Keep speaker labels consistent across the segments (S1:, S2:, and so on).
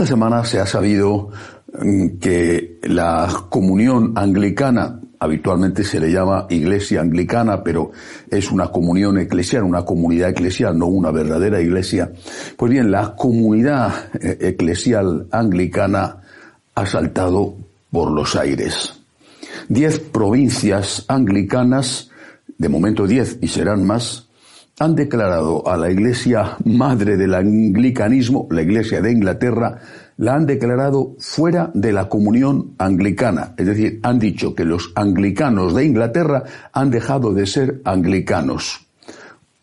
S1: Esta semana se ha sabido mm, que la comunión anglicana, habitualmente se le llama iglesia anglicana, pero es una comunión eclesial, una comunidad eclesial, no una verdadera iglesia. Pues bien, la comunidad eh, eclesial anglicana ha saltado por los aires. Diez provincias anglicanas, de momento diez y serán más, han declarado a la Iglesia madre del anglicanismo, la Iglesia de Inglaterra, la han declarado fuera de la comunión anglicana. Es decir, han dicho que los anglicanos de Inglaterra han dejado de ser anglicanos.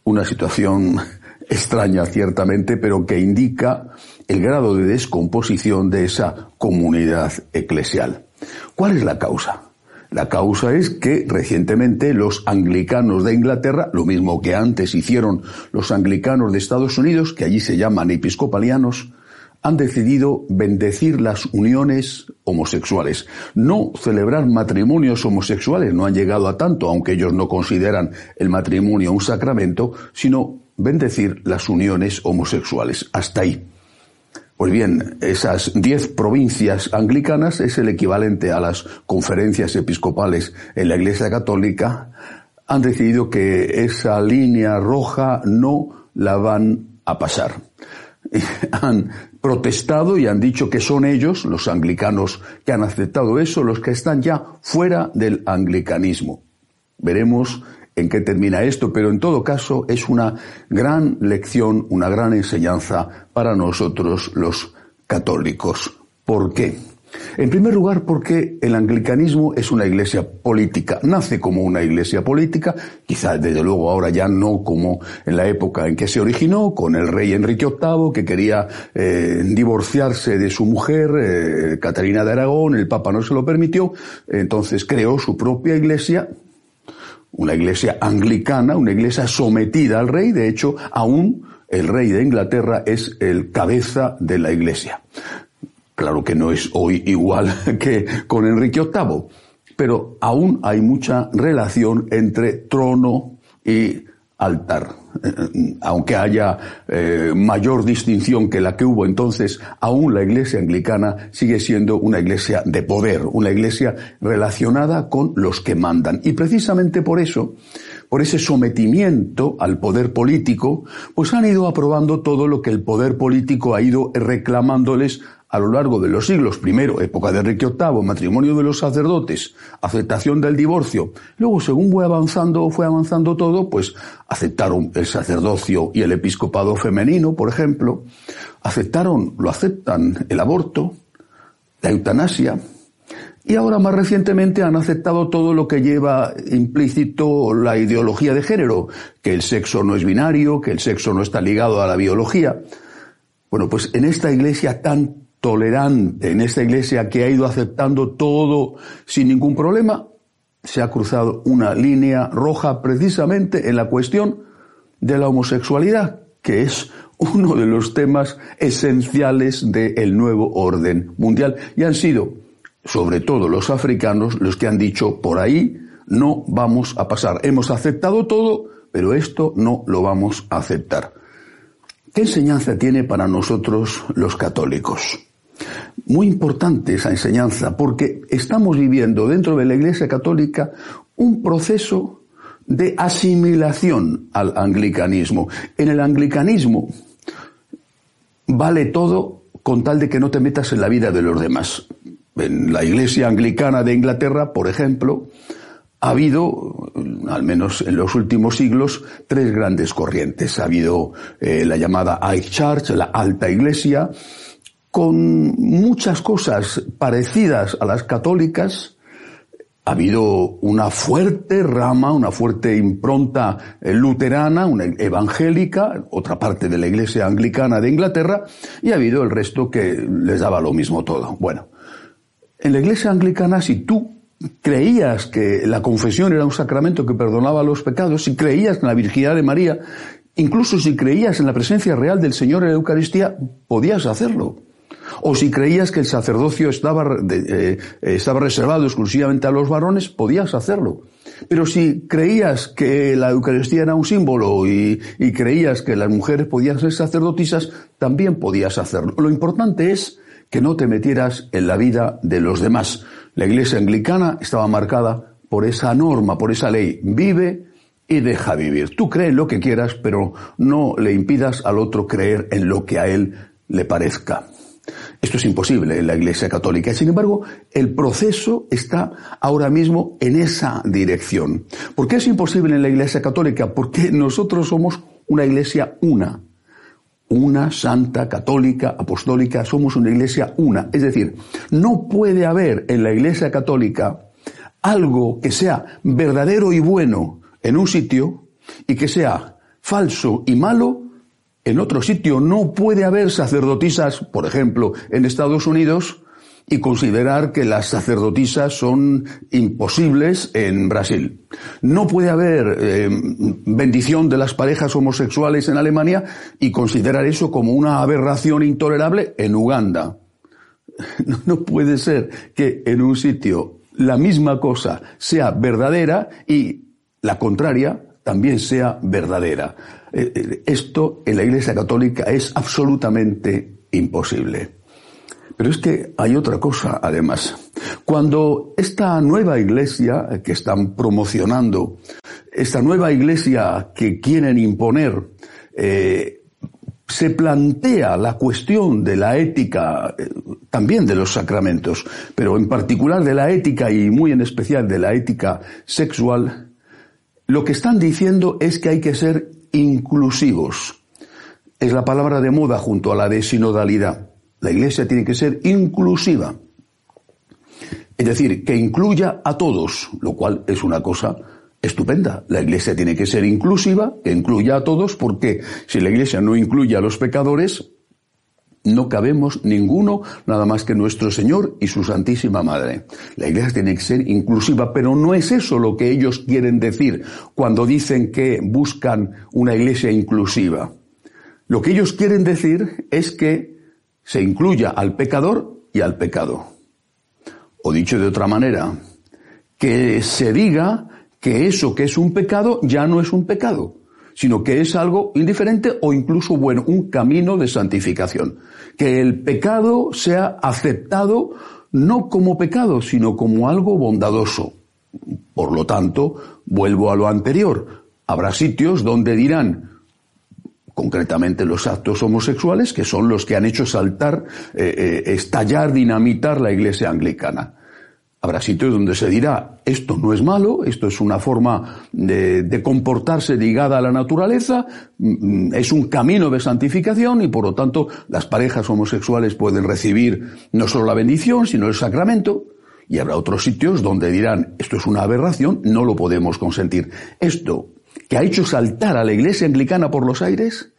S1: Una situación extraña, ciertamente, pero que indica el grado de descomposición de esa comunidad eclesial. ¿Cuál es la causa? La causa es que recientemente los anglicanos de Inglaterra, lo mismo que antes hicieron los anglicanos de Estados Unidos, que allí se llaman episcopalianos, han decidido bendecir las uniones homosexuales. No celebrar matrimonios homosexuales, no han llegado a tanto, aunque ellos no consideran el matrimonio un sacramento, sino bendecir las uniones homosexuales. Hasta ahí. Pues bien, esas diez provincias anglicanas es el equivalente a las conferencias episcopales en la Iglesia Católica, han decidido que esa línea roja no la van a pasar. Han protestado y han dicho que son ellos, los anglicanos que han aceptado eso, los que están ya fuera del anglicanismo. Veremos en qué termina esto, pero en todo caso es una gran lección, una gran enseñanza para nosotros los católicos. ¿Por qué? En primer lugar, porque el anglicanismo es una iglesia política, nace como una iglesia política, quizás desde luego ahora ya no como en la época en que se originó, con el rey Enrique VIII que quería eh, divorciarse de su mujer, eh, Catarina de Aragón, el Papa no se lo permitió, entonces creó su propia iglesia, una iglesia anglicana, una iglesia sometida al rey, de hecho, aún el rey de Inglaterra es el cabeza de la iglesia. Claro que no es hoy igual que con Enrique VIII, pero aún hay mucha relación entre trono y altar. Eh, aunque haya eh, mayor distinción que la que hubo entonces, aún la iglesia anglicana sigue siendo una iglesia de poder, una iglesia relacionada con los que mandan. Y precisamente por eso, por ese sometimiento al poder político, pues han ido aprobando todo lo que el poder político ha ido reclamándoles a lo largo de los siglos. Primero, época de Enrique VIII, matrimonio de los sacerdotes, aceptación del divorcio. Luego, según fue avanzando, fue avanzando todo, pues aceptaron el sacerdocio y el episcopado femenino, por ejemplo. Aceptaron, lo aceptan el aborto, la eutanasia. Y ahora más recientemente han aceptado todo lo que lleva implícito la ideología de género, que el sexo no es binario, que el sexo no está ligado a la biología. Bueno, pues en esta iglesia tan tolerante en esta iglesia que ha ido aceptando todo sin ningún problema, se ha cruzado una línea roja precisamente en la cuestión de la homosexualidad, que es uno de los temas esenciales del nuevo orden mundial. Y han sido, sobre todo los africanos, los que han dicho, por ahí no vamos a pasar. Hemos aceptado todo, pero esto no lo vamos a aceptar. ¿Qué enseñanza tiene para nosotros los católicos? Muy importante esa enseñanza, porque estamos viviendo dentro de la Iglesia Católica un proceso de asimilación al anglicanismo. En el anglicanismo vale todo con tal de que no te metas en la vida de los demás. En la Iglesia Anglicana de Inglaterra, por ejemplo, ha habido, al menos en los últimos siglos, tres grandes corrientes. Ha habido eh, la llamada High Church, la alta iglesia, con muchas cosas parecidas a las católicas, ha habido una fuerte rama, una fuerte impronta eh, luterana, una evangélica, otra parte de la iglesia anglicana de Inglaterra, y ha habido el resto que les daba lo mismo todo. Bueno, en la iglesia anglicana, si tú creías que la confesión era un sacramento que perdonaba los pecados, si creías en la virginidad de María, incluso si creías en la presencia real del Señor en la Eucaristía, podías hacerlo. O si creías que el sacerdocio estaba, eh, estaba reservado exclusivamente a los varones, podías hacerlo. Pero si creías que la Eucaristía era un símbolo y creías que las mujeres podían ser sacerdotisas, también podías hacerlo. Lo importante es que no te metieras en la vida de los demás. La iglesia anglicana estaba marcada por esa norma, por esa ley. Vive y deja vivir. Tú crees lo que quieras, pero no le impidas al otro creer en lo que a él le parezca. Esto es imposible en la Iglesia Católica. Sin embargo, el proceso está ahora mismo en esa dirección. ¿Por qué es imposible en la Iglesia Católica? Porque nosotros somos una Iglesia una. Una santa, católica, apostólica, somos una iglesia una. Es decir, no puede haber en la Iglesia Católica algo que sea verdadero y bueno en un sitio y que sea falso y malo en otro sitio. No puede haber sacerdotisas, por ejemplo, en Estados Unidos, y considerar que las sacerdotisas son imposibles en Brasil. No puede haber eh, bendición de las parejas homosexuales en Alemania y considerar eso como una aberración intolerable en Uganda. No puede ser que en un sitio la misma cosa sea verdadera y la contraria también sea verdadera. Eh, eh, esto en la Iglesia Católica es absolutamente imposible. Pero es que hay otra cosa, además. Cuando esta nueva iglesia que están promocionando, esta nueva iglesia que quieren imponer, eh, se plantea la cuestión de la ética, también de los sacramentos, pero en particular de la ética y muy en especial de la ética sexual, lo que están diciendo es que hay que ser inclusivos. Es la palabra de moda junto a la de sinodalidad. La Iglesia tiene que ser inclusiva. Es decir, que incluya a todos, lo cual es una cosa estupenda. La Iglesia tiene que ser inclusiva, que incluya a todos, porque si la Iglesia no incluye a los pecadores, no cabemos ninguno nada más que nuestro Señor y su Santísima Madre. La Iglesia tiene que ser inclusiva, pero no es eso lo que ellos quieren decir cuando dicen que buscan una Iglesia inclusiva. Lo que ellos quieren decir es que se incluya al pecador y al pecado. O dicho de otra manera, que se diga que eso que es un pecado ya no es un pecado sino que es algo indiferente o incluso bueno, un camino de santificación. Que el pecado sea aceptado no como pecado, sino como algo bondadoso. Por lo tanto, vuelvo a lo anterior. Habrá sitios donde dirán, concretamente los actos homosexuales, que son los que han hecho saltar, eh, eh, estallar, dinamitar la iglesia anglicana. Habrá sitios donde se dirá, esto no es malo, esto es una forma de, comportarse ligada a la naturaleza, mm, es un camino de santificación y por lo tanto las parejas homosexuales pueden recibir no solo la bendición, sino el sacramento. Y habrá otros sitios donde dirán, esto es una aberración, no lo podemos consentir. Esto que ha hecho saltar a la iglesia anglicana por los aires,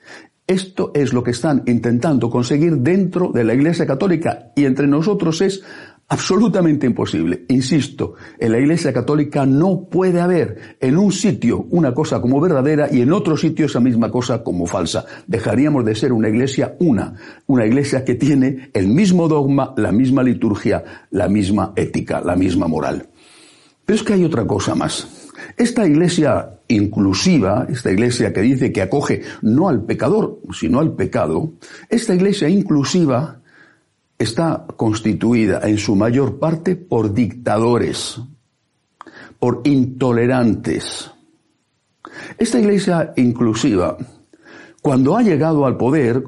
S1: esto es lo que están intentando conseguir dentro de la Iglesia Católica y entre nosotros es absolutamente imposible. Insisto, en la Iglesia Católica no puede haber en un sitio una cosa como verdadera y en otro sitio esa misma cosa como falsa. Dejaríamos de ser una Iglesia una, una Iglesia que tiene el mismo dogma, la misma liturgia, la misma ética, la misma moral. Pero es que hay otra cosa más. Esta iglesia inclusiva, esta iglesia que dice que acoge no al pecador, sino al pecado, esta iglesia inclusiva está constituida en su mayor parte por dictadores, por intolerantes. Esta iglesia inclusiva, cuando ha llegado al poder,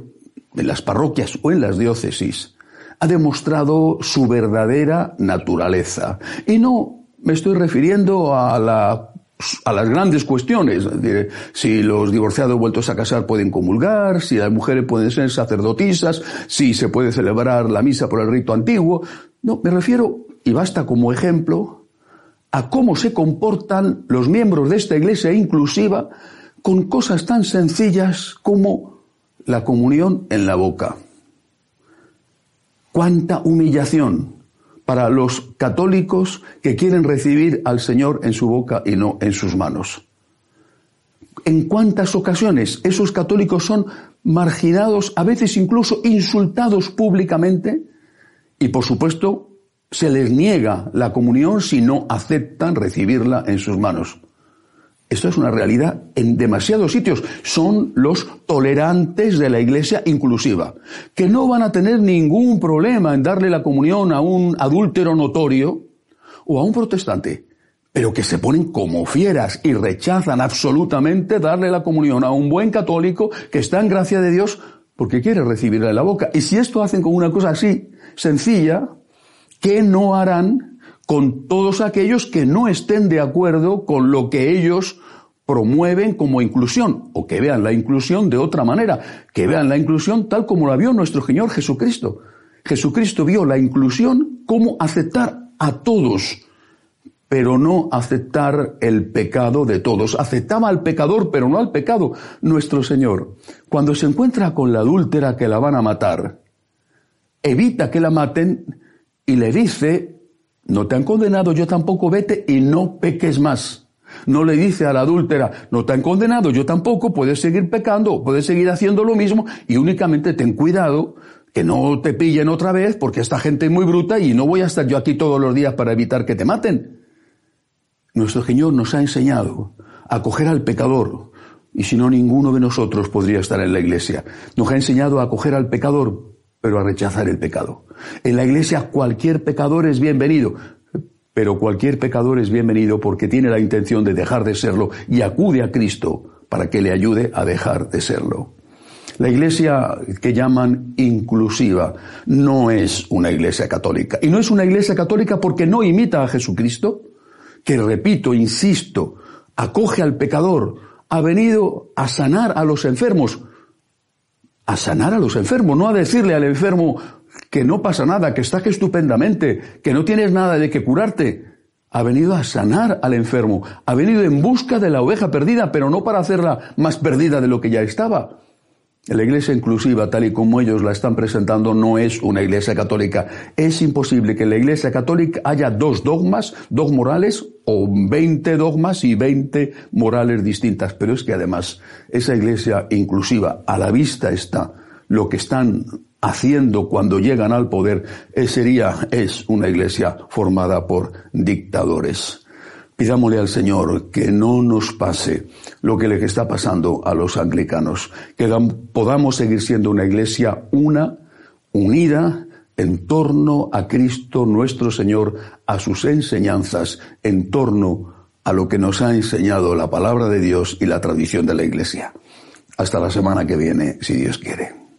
S1: en las parroquias o en las diócesis, ha demostrado su verdadera naturaleza. Y no me estoy refiriendo a la a las grandes cuestiones, si los divorciados vueltos a casar pueden comulgar, si las mujeres pueden ser sacerdotisas, si se puede celebrar la misa por el rito antiguo. No, me refiero, y basta como ejemplo, a cómo se comportan los miembros de esta iglesia inclusiva con cosas tan sencillas como la comunión en la boca. Cuánta humillación para los católicos que quieren recibir al Señor en su boca y no en sus manos. En cuántas ocasiones esos católicos son marginados, a veces incluso insultados públicamente, y por supuesto se les niega la comunión si no aceptan recibirla en sus manos. Esto es una realidad en demasiados sitios. Son los tolerantes de la iglesia inclusiva, que no van a tener ningún problema en darle la comunión a un adúltero notorio o a un protestante, pero que se ponen como fieras y rechazan absolutamente darle la comunión a un buen católico que está en gracia de Dios porque quiere recibirla en la boca. Y si esto hacen con una cosa así, sencilla, ¿qué no harán con todos aquellos que no estén de acuerdo con lo que ellos promueven como inclusión, o que vean la inclusión de otra manera, que vean la inclusión tal como la vio nuestro Señor Jesucristo. Jesucristo vio la inclusión como aceptar a todos, pero no aceptar el pecado de todos. Aceptaba al pecador, pero no al pecado. Nuestro Señor, cuando se encuentra con la adúltera que la van a matar, evita que la maten y le dice, no te han condenado, yo tampoco vete y no peques más. No le dice a la adúltera, no te han condenado, yo tampoco, puedes seguir pecando, puedes seguir haciendo lo mismo y únicamente ten cuidado que no te pillen otra vez porque esta gente es muy bruta y no voy a estar yo aquí todos los días para evitar que te maten. Nuestro Señor nos ha enseñado a coger al pecador y si no ninguno de nosotros podría estar en la iglesia. Nos ha enseñado a coger al pecador pero a rechazar el pecado. En la iglesia cualquier pecador es bienvenido, pero cualquier pecador es bienvenido porque tiene la intención de dejar de serlo y acude a Cristo para que le ayude a dejar de serlo. La iglesia que llaman inclusiva no es una iglesia católica. Y no es una iglesia católica porque no imita a Jesucristo, que repito, insisto, acoge al pecador, ha venido a sanar a los enfermos, a sanar a los enfermos, no a decirle al enfermo que no pasa nada, que estás estupendamente, que no tienes nada de que curarte. Ha venido a sanar al enfermo, ha venido en busca de la oveja perdida, pero no para hacerla más perdida de lo que ya estaba. La iglesia inclusiva, tal y como ellos la están presentando, no es una iglesia católica. Es imposible que en la iglesia católica haya dos dogmas, dos morales, o veinte dogmas y veinte morales distintas. Pero es que además, esa iglesia inclusiva, a la vista está lo que están haciendo cuando llegan al poder, eh, sería, es una iglesia formada por dictadores. Pidámosle al Señor que no nos pase lo que le está pasando a los anglicanos, que podamos seguir siendo una iglesia una, unida, en torno a Cristo nuestro Señor, a sus enseñanzas, en torno a lo que nos ha enseñado la palabra de Dios y la tradición de la iglesia. Hasta la semana que viene, si Dios quiere.